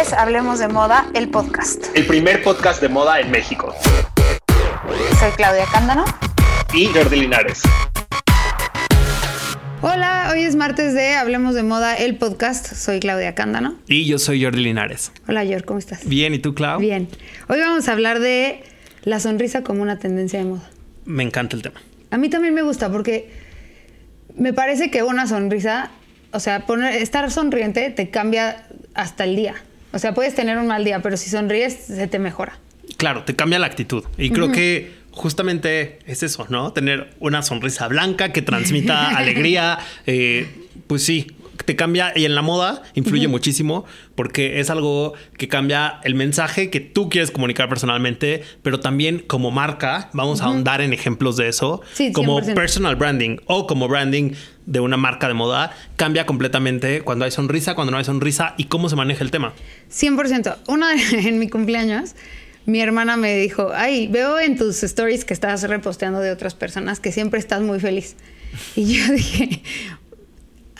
es Hablemos de Moda, el podcast. El primer podcast de moda en México. Soy Claudia Cándano. Y Jordi Linares. Hola, hoy es martes de Hablemos de Moda, el podcast. Soy Claudia Cándano. Y yo soy Jordi Linares. Hola, Jordi, ¿cómo estás? Bien, ¿y tú, Clau? Bien. Hoy vamos a hablar de la sonrisa como una tendencia de moda. Me encanta el tema. A mí también me gusta porque me parece que una sonrisa, o sea, poner, estar sonriente te cambia hasta el día. O sea, puedes tener un mal día, pero si sonríes, se te mejora. Claro, te cambia la actitud. Y creo que justamente es eso, ¿no? Tener una sonrisa blanca que transmita alegría. Eh, pues sí, te cambia y en la moda influye muchísimo porque es algo que cambia el mensaje que tú quieres comunicar personalmente, pero también como marca, vamos a ahondar en ejemplos de eso, como personal branding o como branding de una marca de moda, cambia completamente cuando hay sonrisa, cuando no hay sonrisa y cómo se maneja el tema. 100%. Una en mi cumpleaños mi hermana me dijo, ay, veo en tus stories que estás reposteando de otras personas que siempre estás muy feliz. Y yo dije,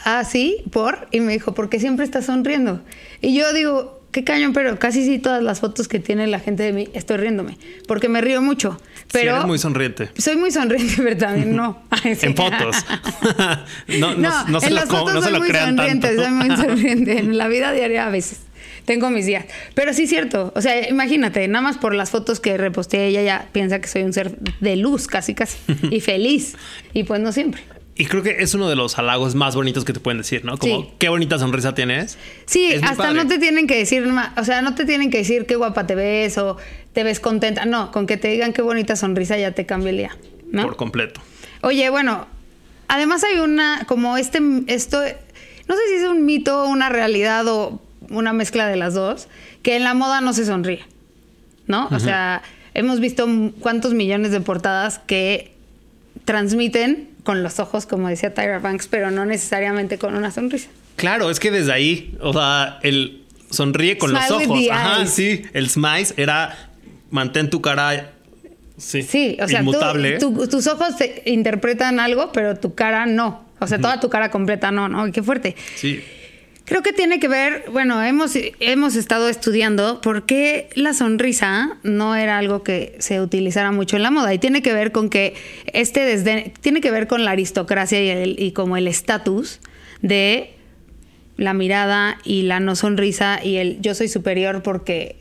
ah, sí, ¿por? Y me dijo, porque siempre estás sonriendo. Y yo digo, qué cañón, pero casi sí todas las fotos que tiene la gente de mí estoy riéndome, porque me río mucho. Pero eres muy sonriente. Soy muy sonriente, pero también no. en fotos. no, no, no, se en las fotos no soy muy sonriente, soy muy sonriente. En la vida diaria a veces. Tengo mis días. Pero sí es cierto. O sea, imagínate, nada más por las fotos que reposteé, ella ya piensa que soy un ser de luz, casi casi. y feliz. Y pues no siempre. Y creo que es uno de los halagos más bonitos que te pueden decir, ¿no? Como, qué bonita sonrisa tienes. Sí, hasta no te tienen que decir, o sea, no te tienen que decir qué guapa te ves o te ves contenta. No, con que te digan qué bonita sonrisa ya te cambia el día, ¿no? Por completo. Oye, bueno, además hay una, como este, esto, no sé si es un mito, una realidad o una mezcla de las dos, que en la moda no se sonríe, ¿no? O sea, hemos visto cuántos millones de portadas que transmiten con los ojos, como decía Tyra Banks, pero no necesariamente con una sonrisa. Claro, es que desde ahí, o sea, el sonríe con los ojos. Ajá, sí. El smile era mantén tu cara sí, sí o sea, inmutable. tus ojos interpretan algo, pero tu cara no. O sea, toda tu cara completa no, ¿no? Qué fuerte. Sí. Creo que tiene que ver, bueno, hemos, hemos estado estudiando por qué la sonrisa no era algo que se utilizara mucho en la moda y tiene que ver con que este desde tiene que ver con la aristocracia y, el, y como el estatus de la mirada y la no sonrisa y el yo soy superior porque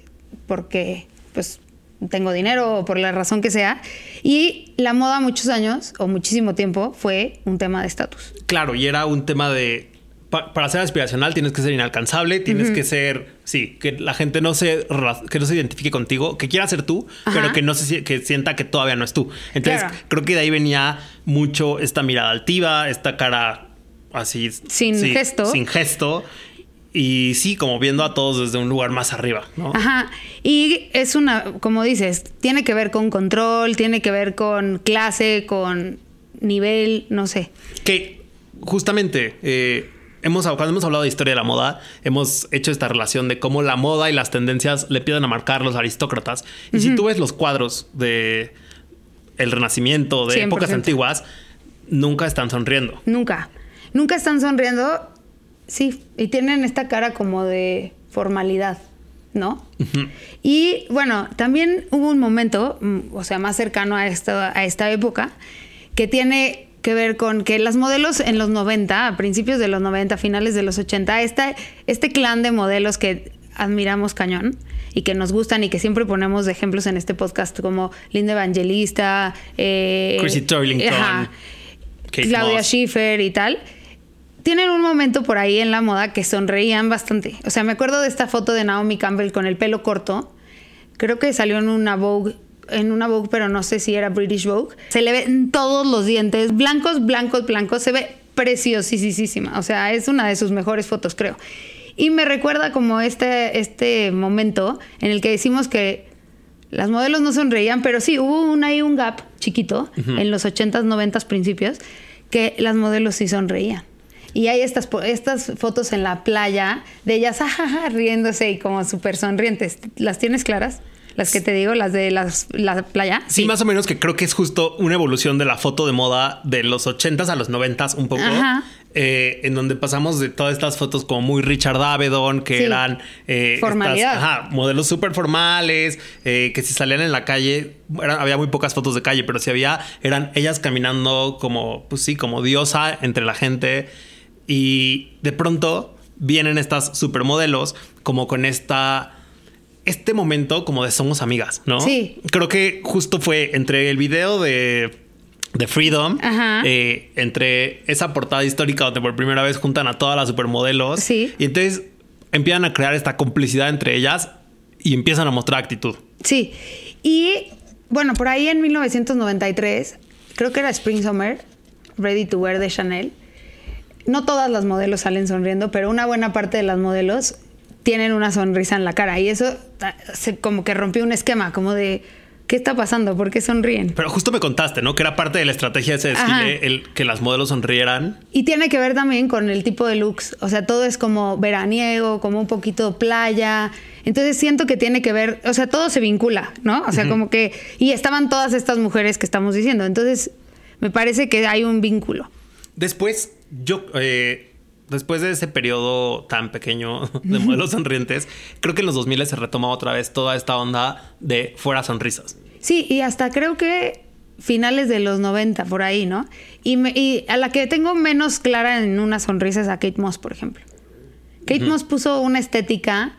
porque pues tengo dinero o por la razón que sea. Y la moda muchos años o muchísimo tiempo fue un tema de estatus. Claro, y era un tema de para ser aspiracional tienes que ser inalcanzable, tienes que ser, sí, que la gente no se, que no se identifique contigo, que quiera ser tú, pero que no se que sienta que todavía no es tú. Entonces, creo que de ahí venía mucho esta mirada altiva, esta cara así sin gesto. Sin gesto. Y sí, como viendo a todos desde un lugar más arriba, ¿no? Ajá. Y es una, como dices, tiene que ver con control, tiene que ver con clase, con nivel, no sé. Que justamente eh, hemos, cuando hemos hablado de historia de la moda, hemos hecho esta relación de cómo la moda y las tendencias le piden a marcar los aristócratas. Y si tú ves los cuadros de el Renacimiento, de épocas antiguas, nunca están sonriendo. Nunca. Nunca están sonriendo. Sí, y tienen esta cara como de formalidad, ¿no? Y bueno, también hubo un momento, mm, o sea, más cercano a, a esta época, que tiene que ver con que las modelos en los 90, a principios de los 90, finales de los 80, esta, este clan de modelos que admiramos cañón y que nos gustan y que siempre ponemos de ejemplos en este podcast como Linda Evangelista, eh, Chrissy Turlington, Claudia Schiffer y tal, tienen un momento por ahí en la moda que sonreían bastante. O sea, me acuerdo de esta foto de Naomi Campbell con el pelo corto. Creo que salió en una Vogue en una Vogue, pero no sé si era British Vogue. Se le ven todos los dientes, blancos, blancos, blancos. Se ve preciosísima. O sea, es una de sus mejores fotos, creo. Y me recuerda como este, este momento en el que decimos que las modelos no sonreían, pero sí, hubo un, ahí un gap chiquito en los 80s, 90s principios, que las modelos sí sonreían. Y hay estas, estas fotos en la playa de ellas ajaja, riéndose y como súper sonrientes. ¿Las tienes claras? Las que te digo, las de la playa. Sí, más o menos que creo que es justo una evolución de la foto de moda de los 80s a los 90s un poco. eh, en donde pasamos de todas estas fotos como muy Richard Avedon, que Sí. eran eh, Formalidad. estas- ajá, modelos súper formales, eh, que si salían en la calle, eran- había muy pocas fotos de calle, pero si había, eran ellas caminando como, pues sí, como diosa entre la gente. Y de pronto vienen estas supermodelos como con esta... Este momento como de somos amigas, ¿no? Sí. Creo que justo fue entre el video de, de Freedom, Ajá. eh, entre esa portada histórica donde por primera vez juntan a todas las supermodelos. Sí. Y entonces empiezan a crear esta complicidad entre ellas y empiezan a mostrar actitud. Sí. Y bueno, por ahí en 1993, creo que era Spring Summer, Ready to Wear de Chanel. No todas las modelos salen sonriendo, pero una buena parte de las modelos tienen una sonrisa en la cara. Y eso se, como que rompió un esquema, como de, ¿qué está pasando? ¿Por qué sonríen? Pero justo me contaste, ¿no? Que era parte de la estrategia de ese desfile el que las modelos sonrieran. Y tiene que ver también con el tipo de looks. O sea, todo es como veraniego, como un poquito playa. Entonces siento que tiene que ver, o sea, todo se vincula, ¿no? O sea, como que... Y estaban todas estas mujeres que estamos diciendo. Entonces, me parece que hay un vínculo. Después, yo, eh, después de ese periodo tan pequeño de modelos sonrientes, creo que en los 2000 se retoma otra vez toda esta onda de fuera sonrisas. Sí, y hasta creo que finales de los 90, por ahí, ¿no? Y, me- y a la que tengo menos clara en una sonrisa es a Kate Moss, por ejemplo. Kate Moss puso una estética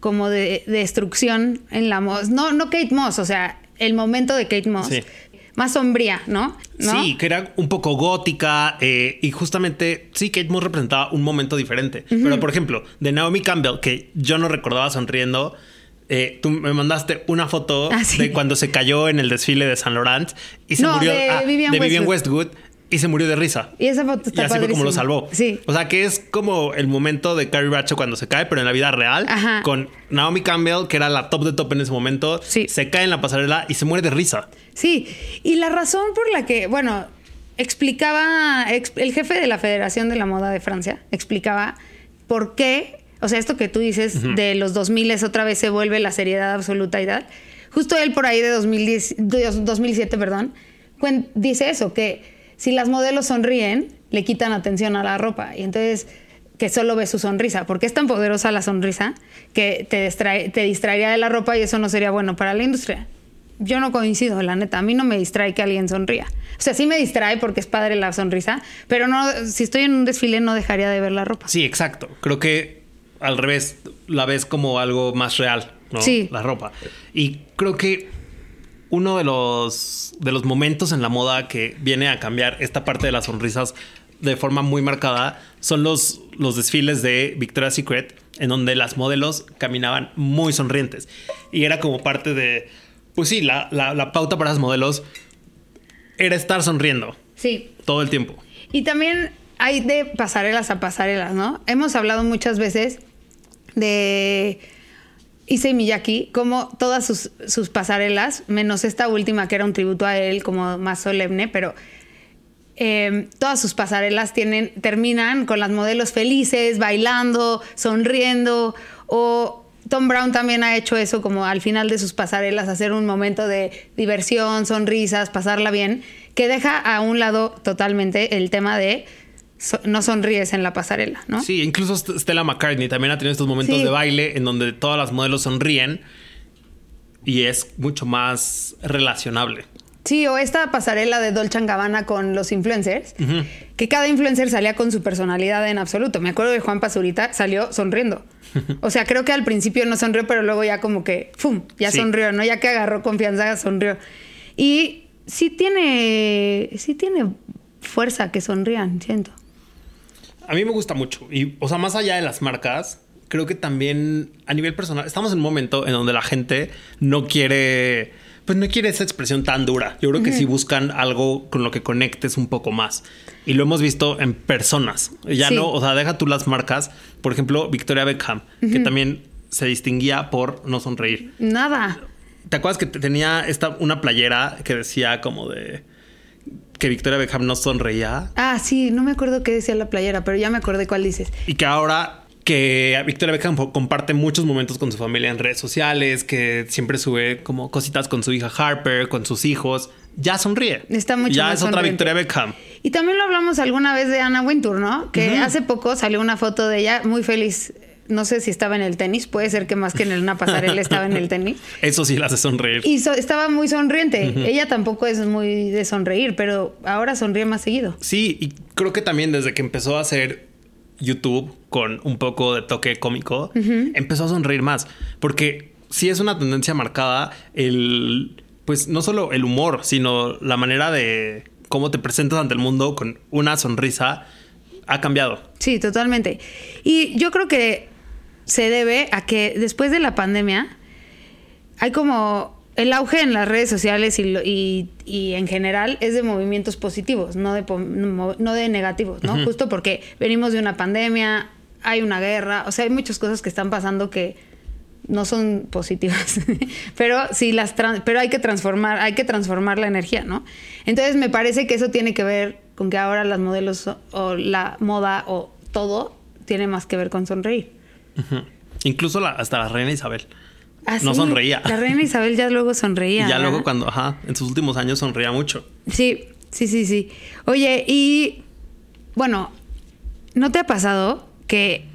como de, de destrucción en la Moss. No, no Kate Moss, o sea, el momento de Kate Moss. Sí. Más sombría, ¿no? ¿No? Sí, que era un poco gótica eh, y justamente sí, Kate Moss representaba un momento diferente. Pero por ejemplo, de Naomi Campbell, que yo no recordaba sonriendo, eh, tú me mandaste una foto Ah, sí. de cuando se cayó en el desfile de San Laurent y se No, murió de ah, Vivian de Vivian Westwood. Y se murió de risa. Y esa foto Y está así fue como lo salvó. Sí. O sea, que es como el momento de Carrie Bradshaw cuando se cae, pero en la vida real. Ajá. Con Naomi Campbell, que era la top de top en ese momento. Sí. Se cae en la pasarela y se muere de risa. Sí, y la razón por la que, bueno, explicaba ex- el jefe de la Federación de la Moda de Francia, explicaba por qué, o sea, esto que tú dices de los 2000 otra vez se vuelve la seriedad absoluta y tal. Justo él por ahí de 2010, de 2007, perdón, dice eso, que si las modelos sonríen, le quitan atención a la ropa y entonces que solo ve su sonrisa, porque es tan poderosa la sonrisa que te, distrae- te distraería de la ropa y eso no sería bueno para la industria. Yo no coincido, la neta. A mí no me distrae que alguien sonría. O sea, sí me distrae porque es padre la sonrisa, pero no, si estoy en un desfile no dejaría de ver la ropa. Sí, exacto. Creo que al revés, la ves como algo más real, ¿no? Sí. La ropa. Y creo que uno de los, de los momentos en la moda que viene a cambiar esta parte de las sonrisas de forma muy marcada son los, los desfiles de Victoria's Secret, en donde las modelos caminaban muy sonrientes. Y era como parte de, pues sí, la, la, la pauta para las modelos era estar sonriendo Sí. todo el tiempo. Y también hay de pasarelas a pasarelas, ¿no? Hemos hablado muchas veces de Issei Miyake, como todas sus, sus pasarelas, menos esta última que era un tributo a él, como más solemne, pero eh, todas sus pasarelas tienen, terminan con las modelos felices, bailando, sonriendo, o Tom Brown también ha hecho eso como al final de sus pasarelas, hacer un momento de diversión, sonrisas, pasarla bien, que deja a un lado totalmente el tema de so- no sonríes en la pasarela, ¿no? Sí, incluso St- Stella McCartney también ha tenido estos momentos Sí. de baile en donde todas las modelos sonríen y es mucho más relacionable. Sí, o esta pasarela de Dolce Gabbana con los influencers, que cada influencer salía con su personalidad en absoluto. Me acuerdo de Juan Pazurita, salió sonriendo. O sea, creo que al principio no sonrió, pero luego ya como que, ¡fum! Ya Sí. sonrió, ¿no? Ya que agarró confianza, sonrió. Y sí tiene, sí tiene fuerza que sonrían, siento. A mí me gusta mucho y, o sea, más allá de las marcas, creo que también a nivel personal, estamos en un momento en donde la gente no quiere, pues no quiere esa expresión tan dura. Yo creo que sí buscan algo con lo que conectes un poco más. Y lo hemos visto en personas. Ya Sí. no, o sea, deja tú las marcas. Por ejemplo, Victoria Beckham, que también se distinguía por no sonreír. Nada. ¿Te acuerdas que te- tenía esta, una playera que decía como de que Victoria Beckham no sonreía? Ah, sí, no me acuerdo qué decía la playera, pero ya me acordé cuál dices. Y que ahora que Victoria Beckham comparte muchos momentos con su familia en redes sociales, que siempre sube como cositas con su hija Harper, con sus hijos, ya sonríe. Está mucho Ya más es otra. Victoria Beckham. Y también lo hablamos alguna vez de Anna Wintour, ¿no? Que hace poco salió una foto de ella muy feliz. No sé si estaba en el tenis, puede ser que más que en una pasarela estaba en el tenis. Eso sí la hace sonreír. Y so- estaba muy sonriente. Ella tampoco es muy de sonreír, pero ahora sonríe más seguido. Sí, y creo que también desde que empezó a hacer YouTube con un poco de toque cómico, empezó a sonreír más. Porque sí es una tendencia marcada el, pues no solo el humor, sino la manera de cómo te presentas ante el mundo con una sonrisa ha cambiado. Sí, totalmente. Y yo creo que se debe a que después de la pandemia hay como el auge en las redes sociales y, y- y en general es de movimientos positivos, no de, no de negativos, ¿no? Justo porque venimos de una pandemia, hay una guerra, o sea, hay muchas cosas que están pasando que no son positivas, pero sí las pero hay que transformar, hay que transformar la energía, ¿no? Entonces me parece que eso tiene que ver con que ahora las modelos o la moda o todo tiene más que ver con sonreír. Incluso la- hasta la reina Isabel. Ah, No sí, sonreía. La reina Isabel ya luego sonreía. Y ya ¿verdad? luego cuando, ajá, en sus últimos años sonreía mucho. Sí, sí, sí, sí. Oye, y bueno, ¿no te ha pasado que,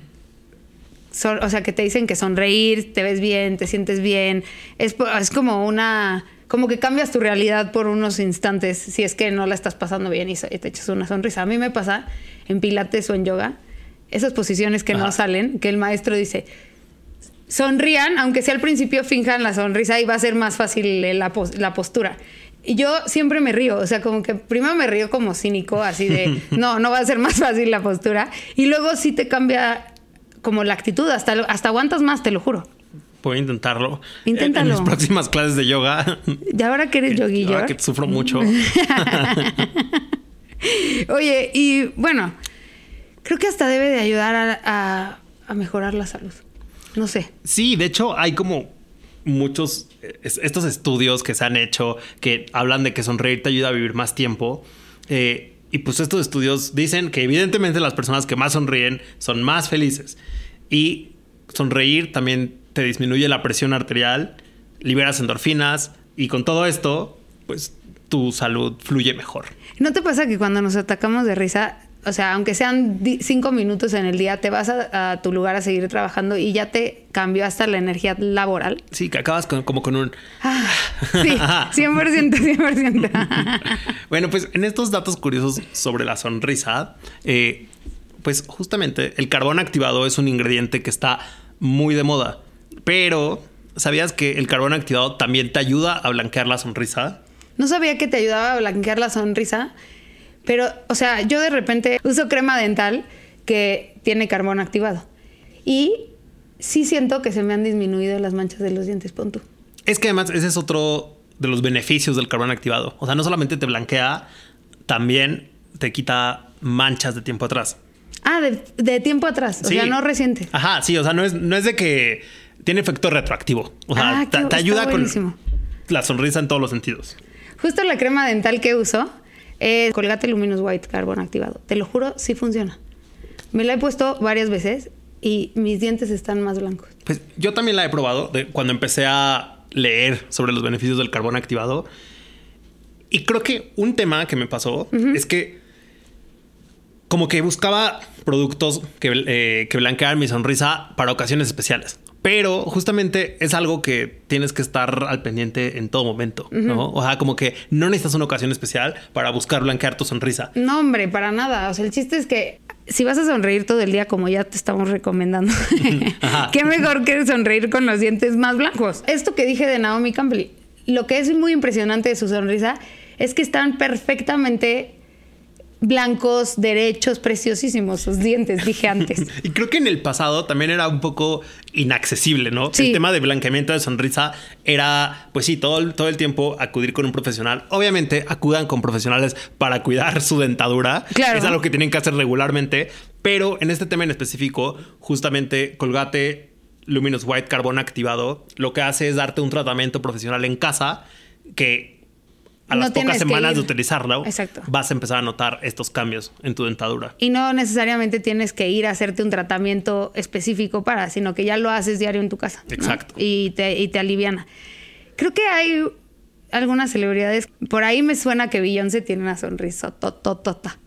o sea, que te dicen que sonreír, te ves bien, te sientes bien? Es, como una, como que cambias tu realidad por unos instantes si es que no la estás pasando bien y te echas una sonrisa. A mí me pasa en pilates o en yoga, esas posiciones que no salen, que el maestro dice, sonrían, aunque sea al principio finjan la sonrisa y va a ser más fácil la, pos- la postura. Y yo siempre me río, o sea, como que primero me río como cínico, así de, no, no va a ser más fácil la postura. Y luego sí te cambia como la actitud, hasta, hasta aguantas más, te lo juro. Puedo intentarlo. Inténtalo. En mis próximas clases de yoga. Y ahora que eres yoguillo. Ahora que sufro mucho. Oye, y bueno, creo que hasta debe de ayudar a, a- a mejorar la salud. No sé. Sí, de hecho hay como muchos es- estos estudios que se han hecho que hablan de que sonreír te ayuda a vivir más tiempo. Eh, y pues estos estudios dicen que evidentemente las personas que más sonríen son más felices. Y sonreír también te disminuye la presión arterial, liberas endorfinas y con todo esto, pues tu salud fluye mejor. ¿No te pasa que cuando nos atacamos de risa, o sea, aunque sean cinco minutos en el día, te vas a, a tu lugar a seguir trabajando y ya te cambió hasta la energía laboral? Sí, que acabas con- como con un... Ah, sí, 100%, 100%. Bueno, pues en estos datos curiosos sobre la sonrisa, eh, pues justamente el carbón activado es un ingrediente que está muy de moda. Pero, ¿sabías que el carbón activado también te ayuda a blanquear la sonrisa? No sabía que te ayudaba a blanquear la sonrisa, pero, o sea, yo de repente uso crema dental que tiene carbón activado. Y sí siento que se me han disminuido las manchas de los dientes, pon tú. Es que además ese es otro de los beneficios del carbón activado. O sea, no solamente te blanquea, también te quita manchas de tiempo atrás. Ah, de, de tiempo atrás, o Sí. sea, no reciente. Ajá, sí, o sea, no es, no es de que tiene efecto retroactivo. O sea, Ah, te, qué- te está ayuda con la sonrisa en todos los sentidos. Justo la crema dental que uso es Colgate Luminous White Carbon activado. Te lo juro, sí funciona. Me la he puesto varias veces y mis dientes están más blancos. Pues yo también la he probado de cuando empecé a leer sobre los beneficios del carbón activado. Y creo que un tema que me pasó es que como que buscaba productos que, eh, que blanquearan mi sonrisa para ocasiones especiales. Pero justamente es algo que tienes que estar al pendiente en todo momento, ¿no? O sea, como que no necesitas una ocasión especial para buscar blanquear tu sonrisa. No, hombre, para nada. O sea, el chiste es que si vas a sonreír todo el día, como ya te estamos recomendando, qué mejor que sonreír con los dientes más blancos. Esto que dije de Naomi Campbell, lo que es muy impresionante de su sonrisa es que están perfectamente blancos, derechos, preciosísimos sus dientes, dije antes. Y creo que en el pasado también era un poco inaccesible, ¿no? Sí. El tema de blanqueamiento de sonrisa era, pues sí, todo, el- todo el tiempo acudir con un profesional. Obviamente acudan con profesionales para cuidar su dentadura. Claro. Es algo que tienen que hacer regularmente. Pero en este tema en específico, justamente Colgate Luminous White Carbón activado, lo que hace es darte un tratamiento profesional en casa que a No las pocas semanas de utilizarlo, Exacto. vas a empezar a notar estos cambios en tu dentadura. Y no necesariamente tienes que ir a hacerte un tratamiento específico para, sino que ya lo haces diario en tu casa. ¿no? Exacto. Y te, y te aliviana. Creo que hay algunas celebridades. Por ahí me suena que Beyoncé tiene una sonrisa tototota.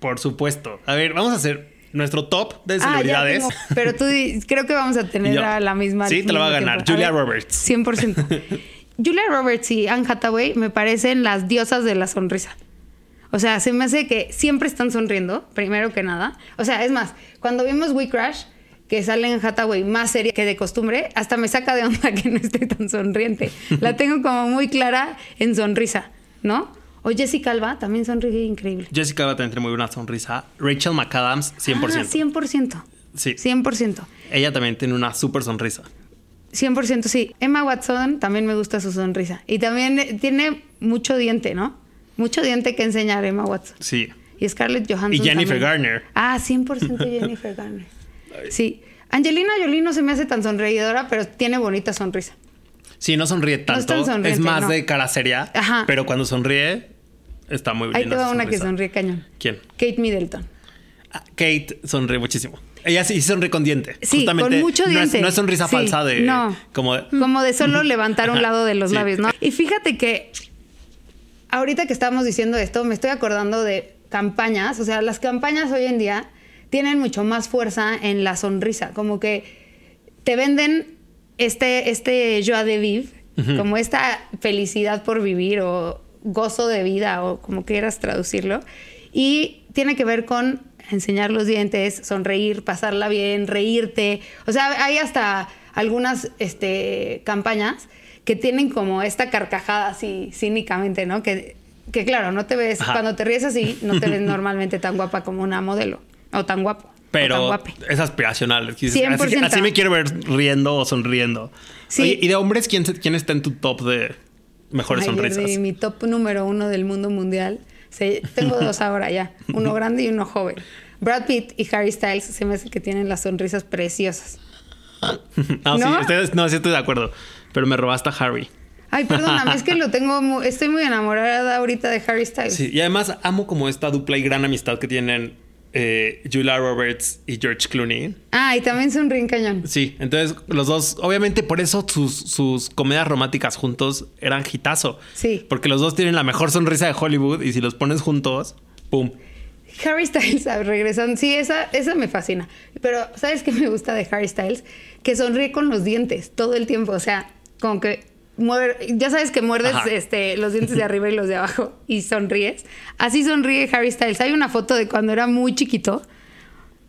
Por supuesto. A ver, vamos a hacer nuestro top de Ah, celebridades. pero tú creo que vamos a tener Yo- a la misma. Sí, te la va a ganar. tiempo. Julia ver, Roberts. 100%. Julia Roberts y Anne Hathaway me parecen las diosas de la sonrisa. O sea, se me hace que siempre están sonriendo, primero que nada. O sea, es más, cuando vimos We Crash, que sale en Hathaway más seria que de costumbre, hasta me saca de onda que no esté tan sonriente. La tengo como muy clara en sonrisa, ¿no? O Jessica Alba también sonríe increíble. Jessica va a tener muy buena sonrisa. Rachel McAdams, 100%. Ah, 100%. Sí. 100%. Ella también tiene una súper sonrisa. 100% sí. Emma Watson también me gusta su sonrisa. Y también eh, tiene mucho diente, ¿no? Mucho diente que enseñar Emma Watson. Sí. Y Scarlett Johansson. Y Jennifer también. Garner. Ah, 100% Jennifer Garner. Sí. Angelina Jolie no se me hace tan sonreidora, pero tiene bonita sonrisa. Sí, no sonríe No es tanto. tan sonriente, es más no. de cara seria. Aja. Pero cuando sonríe, está muy bien. Ahí te va una que sonríe cañón. ¿Quién? Kate Middleton. Ah, Kate sonríe muchísimo. Ella sí sonríe con diente. Sí, Justamente, con mucho no es- diente. No es, sonrisa Sí, falsa de. No. Como de- Como de solo levantar un lado de los Sí. labios, ¿no? Y fíjate que ahorita que estamos diciendo esto, me estoy acordando de campañas. O sea, las campañas hoy en día tienen mucho más fuerza en la sonrisa. Como que te venden este, este joie de vivre, como esta felicidad por vivir o gozo de vida o como quieras traducirlo. Y tiene que ver con enseñar los dientes, sonreír, pasarla bien, reírte. O sea, hay hasta algunas este, campañas que tienen como esta carcajada así cínicamente, ¿no? Que, que claro, no te ves, Ajá. cuando te ríes así, no te ves normalmente tan guapa como una modelo o tan guapo. tan Pero es aspiracional. Dices, 100%. Así, así me quiero ver riendo o sonriendo. Sí. Oye, ¿y de hombres quién, quién está en tu top de mejores Ay, sonrisas? de mi top número uno del mundo mundial. Se- tengo dos ahora ya, uno grande y uno joven. Brad Pitt y Harry Styles se me hace que tienen las sonrisas preciosas. Ah, sí, ¿No? ustedes- no, sí estoy de acuerdo. Pero me robaste a Harry. Ay, perdóname, es que lo tengo, mu- estoy muy enamorada ahorita de Harry Styles. Sí, y además amo como esta dupla y gran amistad que tienen eh, Julia Roberts y George Clooney. Ah, y también sonríen cañón. Sí, entonces los dos, obviamente por eso sus, sus comedias románticas juntos eran hitazo. Sí. Porque los dos tienen la mejor sonrisa de Hollywood y si los pones juntos, ¡pum! Harry Styles regresando. Sí, esa, esa me fascina. Pero, ¿sabes qué me gusta de Harry Styles? Que sonríe con los dientes todo el tiempo. O sea, como que ya sabes que muerdes Ajá. este, los dientes de arriba y los de abajo y sonríes. Así sonríe Harry Styles. Hay una foto de cuando era muy chiquito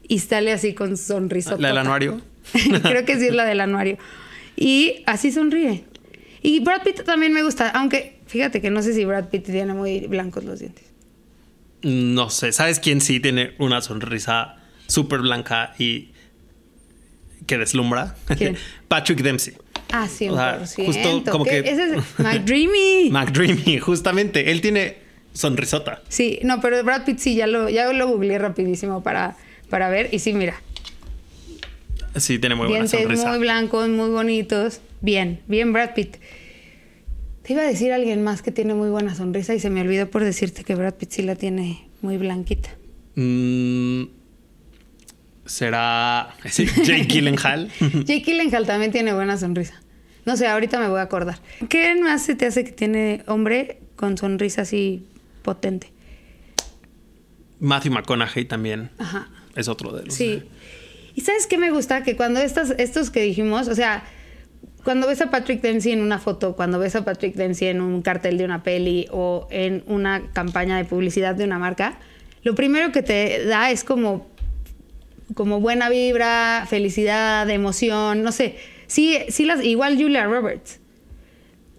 y sale así con sonrisa. ¿La del anuario? Creo que sí es la del anuario. Y así sonríe. Y Brad Pitt también me gusta, aunque fíjate que no sé si Brad Pitt tiene muy blancos los dientes. No sé, ¿sabes quién sí tiene una sonrisa súper blanca y que deslumbra? ¿Quién? Patrick Dempsey. Ah, 100%. O sea, justo como que- Ese es McDreamy. McDreamy, justamente. Él tiene sonrisota. sí, no, pero Brad Pitt sí, ya lo, ya lo googleé rapidísimo para, para ver. Y sí, mira, Sí, tiene muy buena dientes sonrisa. muy blancos, muy bonitos. Bien, bien Brad Pitt. Te iba a decir alguien más que tiene muy buena sonrisa y se me olvidó por decirte que Brad Pitt sí la tiene muy blanquita. Mm, ¿Será sí, Jake Gyllenhaal? Jake Gyllenhaal también tiene buena sonrisa. No sé, ahorita me voy a acordar. ¿Qué más se te hace que tiene hombre con sonrisa así potente? Matthew McConaughey también Ajá. es otro de los. Sí. ¿Y sabes qué me gusta? Que cuando estas, estos que dijimos, o sea, cuando ves a Patrick Dempsey en una foto, cuando ves a Patrick Dempsey en un cartel de una peli o en una campaña de publicidad de una marca, lo primero que te da es como, como buena vibra, felicidad, emoción, no sé. Sí, sí las, igual Julia Roberts.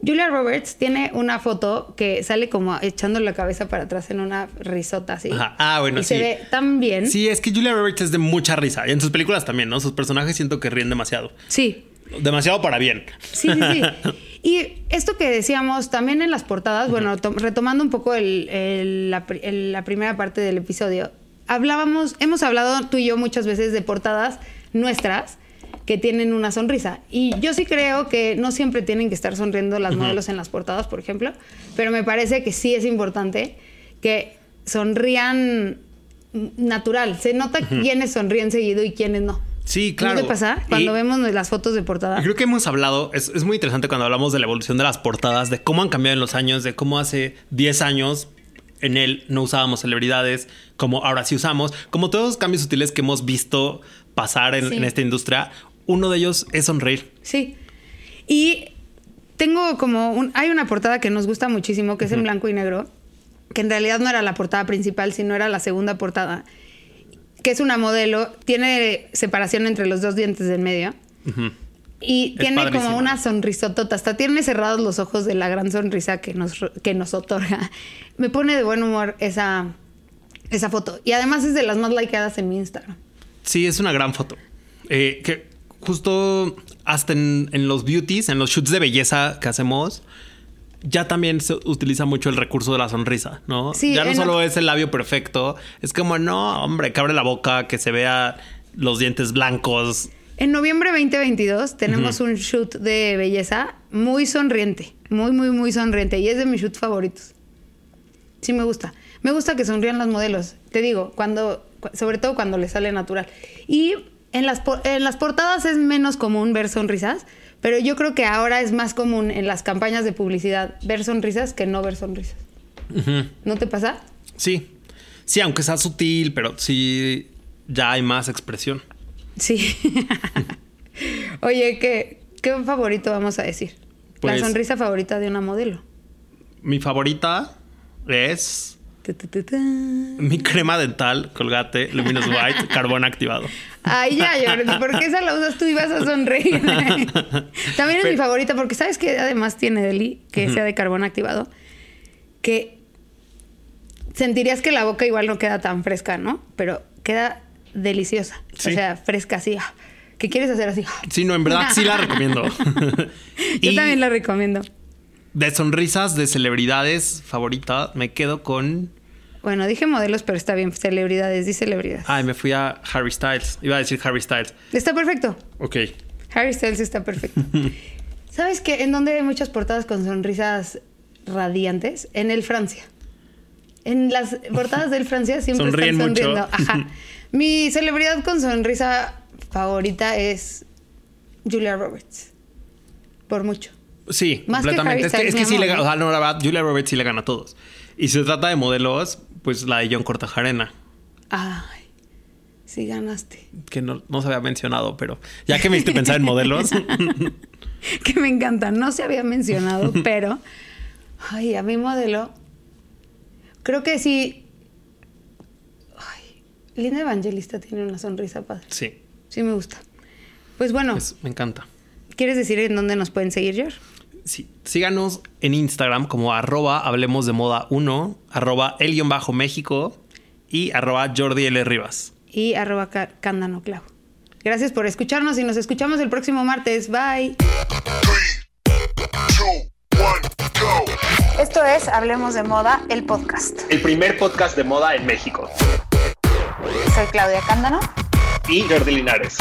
Julia Roberts tiene una foto que sale como echando la cabeza para atrás en una risota así. Ajá. Ah, bueno, y sí. se ve tan bien. Sí, es que Julia Roberts es de mucha risa. Y en sus películas también, ¿no? Sus personajes siento que ríen demasiado. Sí, Demasiado para bien. Sí, sí, sí. Y esto que decíamos también en las portadas, bueno, to- retomando un poco el- el- la, pri- el- la primera parte del episodio, hablábamos, hemos hablado tú y yo muchas veces de portadas nuestras que tienen una sonrisa. Y yo sí creo que no siempre tienen que estar sonriendo las modelos en las portadas, por ejemplo, pero me parece que sí es importante que sonrían natural. Se nota quiénes sonríen seguido y quiénes no. Sí, claro. ¿No te pasa? Cuando Y- vemos las fotos de portada. Creo que hemos hablado, es, es muy interesante cuando hablamos de la evolución de las portadas, de cómo han cambiado en los años, de cómo hace 10 años en él no usábamos celebridades, como ahora sí usamos, como todos los cambios sutiles que hemos visto pasar en, Sí. en esta industria, uno de ellos es sonreír. Sí. Y tengo como un. Hay una portada que nos gusta muchísimo, que es en blanco y negro, que en realidad no era la portada principal, sino era la segunda portada. Que es una modelo, tiene separación entre los dos dientes del medio. Y Es tiene como una sonrisotota. Hasta tiene cerrados los ojos de la gran sonrisa que nos, que nos otorga. Me pone de buen humor esa, esa foto. Y además es de las más likeadas en mi Instagram. Sí, es una gran foto. Eh, que justo hasta en, en los beauties, en los shoots de belleza que hacemos, ya también se utiliza mucho el recurso de la sonrisa, ¿no? Sí, ya no solo lo- es el labio perfecto, es como, no, hombre, que abre la boca, que se vea los dientes blancos. En noviembre 2022 tenemos un shoot de belleza muy sonriente, muy, muy, muy sonriente y es de mis shoots favoritos. Sí me gusta. Me gusta que sonrían las modelos, te digo, cuando, cu- sobre todo cuando les sale natural. Y en las, en las portadas es menos común ver sonrisas, pero yo creo que ahora es más común en las campañas de publicidad ver sonrisas que no ver sonrisas. ¿No te pasa? Sí, sí, aunque sea sutil, pero sí, ya hay más expresión. Sí. Oye, ¿qué, ¿qué favorito vamos a decir? Pues- la sonrisa favorita de una modelo. Mi favorita es mi crema dental Colgate Luminous White carbón activado. Ay, ya, Jordi, ¿por qué esa la usas tú y vas a sonreír? También es mi favorita porque sabes que además tiene Deli, que sea de carbón activado, que sentirías que la boca igual no queda tan fresca, ¿no? Pero queda deliciosa. Sí. O sea, fresca así. ah. ¿Qué quieres hacer así? Sí, no, en verdad sí la recomiendo. Yo también la recomiendo. De sonrisas de celebridades favorita, me quedo con. Bueno, dije modelos, pero está bien, celebridades, di celebridades. Ay, me fui a Harry Styles. Iba a decir Harry Styles. Está perfecto. Ok. Harry Styles está perfecto. ¿Sabes qué? En donde hay muchas portadas con sonrisas radiantes, en el Francia. En las portadas del Francia siempre Sonríen están mucho. sonriendo. Ajá. Mi celebridad con sonrisa favorita es Julia Roberts. Por mucho. Sí, Más que completamente. Harry es que, es que mi sí le. O sea, no, la verdad, Julia Roberts sí le gana a todos. Y si se trata de modelos, pues la de John Cortajarena, Ay, sí ganaste. que no, no se había mencionado, pero ya que me hiciste pensar en modelos. que me encanta. No se había mencionado, pero. Ay, a mi modelo. Creo que sí. Linda Evangelista tiene una sonrisa padre. sí, Sí, me gusta. Pues bueno, es- me encanta. ¿quieres decir en dónde nos pueden seguir, George? Sí. Síganos en Instagram como arroba hablemos de moda 1, arroba el guion bajo México y arroba Jordi L. Rivas. Y arroba cándano clavo. Gracias por escucharnos y nos escuchamos el próximo martes. Bye. Esto es Hablemos de Moda, el podcast. El primer podcast de moda en México. Soy Claudia Cándano. Y Jordi Linares.